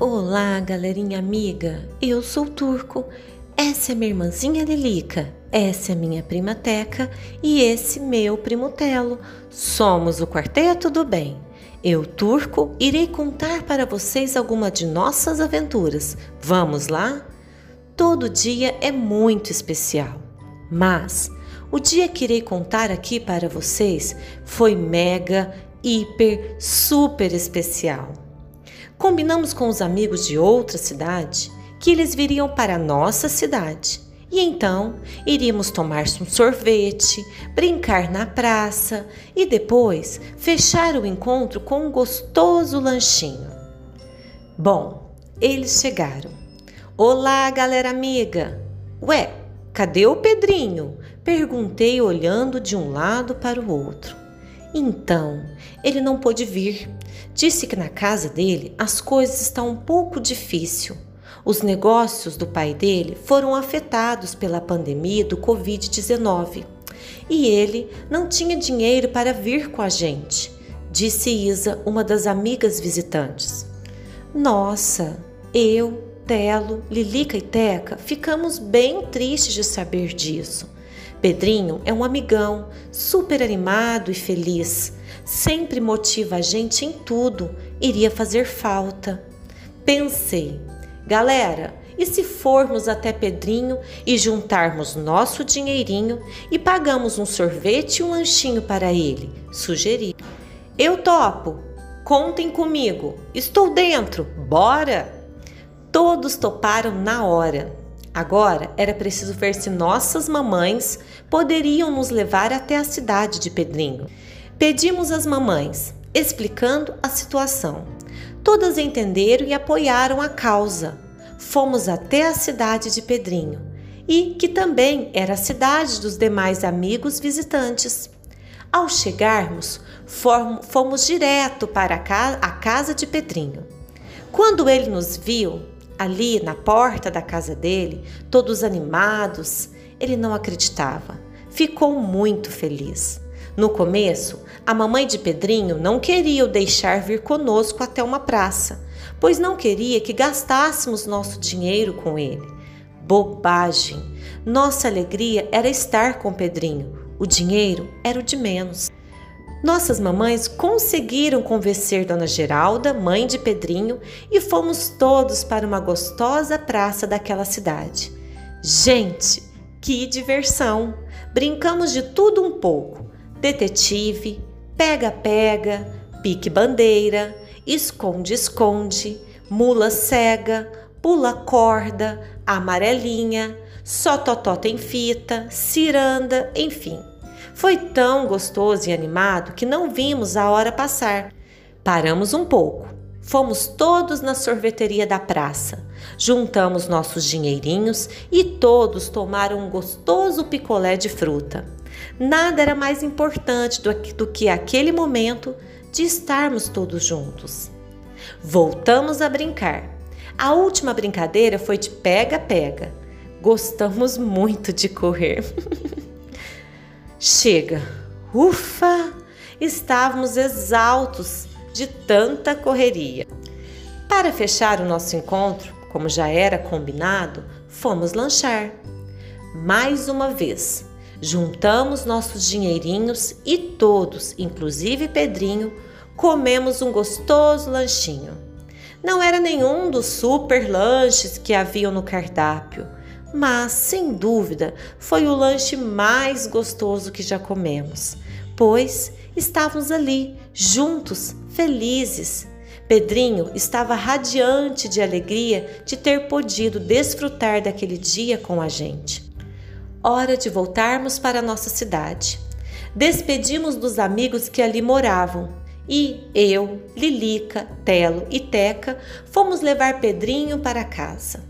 Olá, galerinha amiga. Eu sou Turco. Essa é minha irmãzinha Lilica. Essa é minha prima Teca e esse meu primo Telo. Somos o Quarteto do Bem. Eu, Turco, irei contar para vocês alguma de nossas aventuras. Vamos lá? Todo dia é muito especial, mas o dia que irei contar aqui para vocês foi mega, hiper, super especial. Combinamos com os amigos de outra cidade que eles viriam para a nossa cidade e então iríamos tomar um sorvete, brincar na praça e depois fechar o encontro com um gostoso lanchinho. Bom, eles chegaram. Olá, galera amiga! Ué, cadê o Pedrinho? Perguntei olhando de um lado para o outro. Então, ele não pôde vir. Disse que na casa dele as coisas estão um pouco difícil os negócios do pai dele foram afetados pela pandemia do Covid-19 e ele não tinha dinheiro para vir com a gente, disse Isa, uma das amigas visitantes. Nossa, eu, Telo, Lilica e Teca ficamos bem tristes de saber disso. Pedrinho é um amigão, super animado e feliz. Sempre motiva a gente em tudo, iria fazer falta. Pensei, Galera, e se formos até Pedrinho e juntarmos nosso dinheirinho e pagamos um sorvete e um lanchinho para ele? Sugeri. Eu topo. Contem comigo. Estou dentro. Bora! Todos toparam na hora. Agora era preciso ver se nossas mamães poderiam nos levar até a cidade de Pedrinho. Pedimos às mamães, explicando a situação. Todas entenderam e apoiaram a causa. Fomos até a cidade de Pedrinho e que também era a cidade dos demais amigos visitantes. Ao chegarmos, fomos direto para a casa de Pedrinho. Quando ele nos viu, ali na porta da casa dele, todos animados, ele não acreditava. Ficou muito feliz. No começo, a mamãe de Pedrinho não queria o deixar vir conosco até uma praça, pois não queria que gastássemos nosso dinheiro com ele. Bobagem! Nossa alegria era estar com Pedrinho, o dinheiro era o de menos. Nossas mamães conseguiram convencer Dona Geralda, mãe de Pedrinho, e fomos todos para uma gostosa praça daquela cidade. Gente, que diversão! Brincamos de tudo um pouco detetive, pega-pega, pique-bandeira, esconde-esconde, mula cega, pula corda, amarelinha, só totó tem fita, ciranda, enfim. Foi tão gostoso e animado que não vimos a hora passar. Paramos um pouco. Fomos todos na sorveteria da praça. Juntamos nossos dinheirinhos e todos tomaram um gostoso picolé de fruta. Nada era mais importante do, do que aquele momento de estarmos todos juntos. Voltamos a brincar. A última brincadeira foi de pega-pega. Gostamos muito de correr. Chega! Ufa! Estávamos exaltos de tanta correria. Para fechar o nosso encontro, como já era combinado, fomos lanchar. Mais uma vez, Juntamos nossos dinheirinhos e todos, inclusive Pedrinho, comemos um gostoso lanchinho. Não era nenhum dos super lanches que haviam no cardápio, mas sem dúvida foi o lanche mais gostoso que já comemos, pois estávamos ali, juntos, felizes. Pedrinho estava radiante de alegria de ter podido desfrutar daquele dia com a gente hora de voltarmos para nossa cidade. Despedimos dos amigos que ali moravam e eu, Lilica, Telo e Teca fomos levar Pedrinho para casa.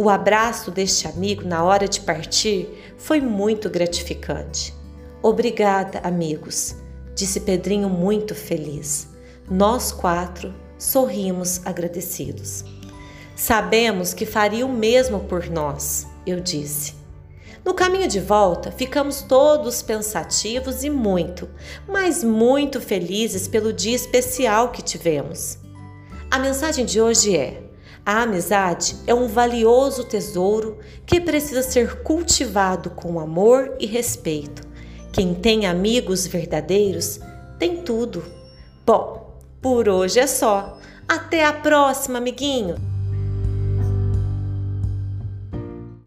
O abraço deste amigo na hora de partir foi muito gratificante. Obrigada, amigos, disse Pedrinho muito feliz. Nós quatro sorrimos agradecidos. Sabemos que faria o mesmo por nós, eu disse. No caminho de volta, ficamos todos pensativos e muito, mas muito felizes pelo dia especial que tivemos. A mensagem de hoje é: A amizade é um valioso tesouro que precisa ser cultivado com amor e respeito. Quem tem amigos verdadeiros tem tudo. Bom, por hoje é só. Até a próxima, amiguinho!